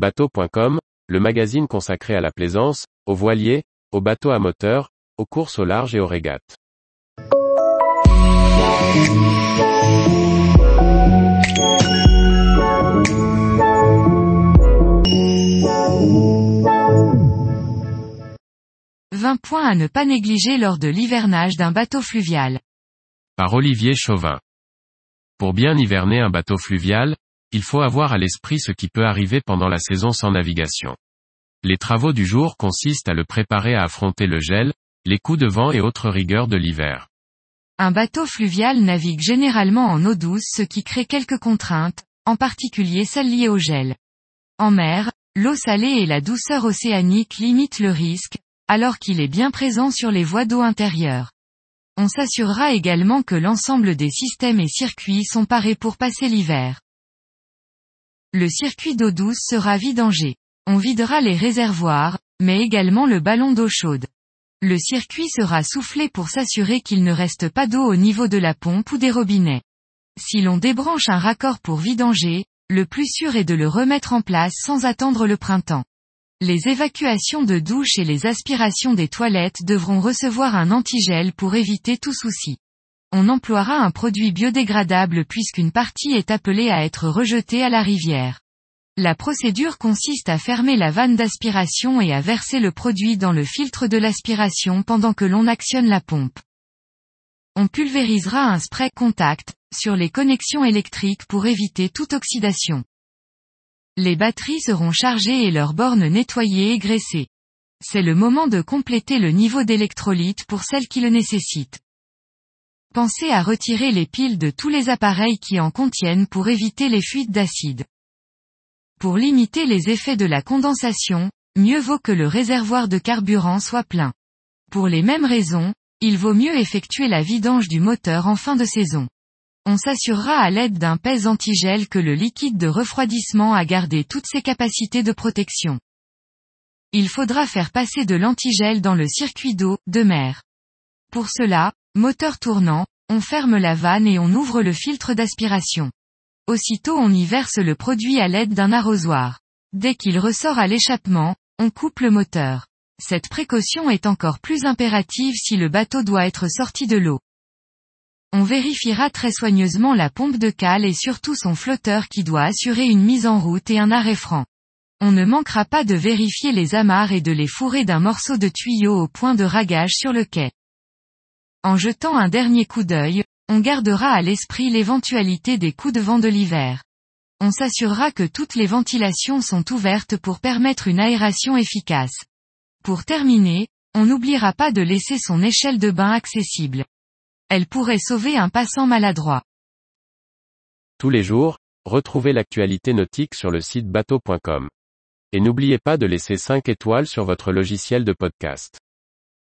Bateau.com, le magazine consacré à la plaisance, aux voiliers, aux bateaux à moteur, aux courses au large et aux régates. « 20 points à ne pas négliger lors de l'hivernage d'un bateau fluvial. Par Olivier Chauvin. Pour bien hiverner un bateau fluvial, il faut avoir à l'esprit ce qui peut arriver pendant la saison sans navigation. Les travaux du jour consistent à le préparer à affronter le gel, les coups de vent et autres rigueurs de l'hiver. Un bateau fluvial navigue généralement en eau douce ce qui crée quelques contraintes, en particulier celles liées au gel. En mer, l'eau salée et la douceur océanique limitent le risque, alors qu'il est bien présent sur les voies d'eau intérieures. On s'assurera également que l'ensemble des systèmes et circuits sont parés pour passer l'hiver. Le circuit d'eau douce sera vidangé. On videra les réservoirs, mais également le ballon d'eau chaude. Le circuit sera soufflé pour s'assurer qu'il ne reste pas d'eau au niveau de la pompe ou des robinets. Si l'on débranche un raccord pour vidanger, le plus sûr est de le remettre en place sans attendre le printemps. Les évacuations de douche et les aspirations des toilettes devront recevoir un antigel pour éviter tout souci on emploiera un produit biodégradable puisqu'une partie est appelée à être rejetée à la rivière. La procédure consiste à fermer la vanne d'aspiration et à verser le produit dans le filtre de l'aspiration pendant que l'on actionne la pompe. On pulvérisera un spray contact, sur les connexions électriques pour éviter toute oxydation. Les batteries seront chargées et leurs bornes nettoyées et graissées. C'est le moment de compléter le niveau d'électrolyte pour celles qui le nécessitent. Pensez à retirer les piles de tous les appareils qui en contiennent pour éviter les fuites d'acide. Pour limiter les effets de la condensation, mieux vaut que le réservoir de carburant soit plein. Pour les mêmes raisons, il vaut mieux effectuer la vidange du moteur en fin de saison. On s'assurera à l'aide d'un pèse antigel que le liquide de refroidissement a gardé toutes ses capacités de protection. Il faudra faire passer de l'antigel dans le circuit d'eau, de mer. Pour cela, Moteur tournant, on ferme la vanne et on ouvre le filtre d'aspiration. Aussitôt on y verse le produit à l'aide d'un arrosoir. Dès qu'il ressort à l'échappement, on coupe le moteur. Cette précaution est encore plus impérative si le bateau doit être sorti de l'eau. On vérifiera très soigneusement la pompe de cale et surtout son flotteur qui doit assurer une mise en route et un arrêt franc. On ne manquera pas de vérifier les amarres et de les fourrer d'un morceau de tuyau au point de ragage sur le quai. En jetant un dernier coup d'œil, on gardera à l'esprit l'éventualité des coups de vent de l'hiver. On s'assurera que toutes les ventilations sont ouvertes pour permettre une aération efficace. Pour terminer, on n'oubliera pas de laisser son échelle de bain accessible. Elle pourrait sauver un passant maladroit. Tous les jours, retrouvez l'actualité nautique sur le site bateau.com. Et n'oubliez pas de laisser 5 étoiles sur votre logiciel de podcast.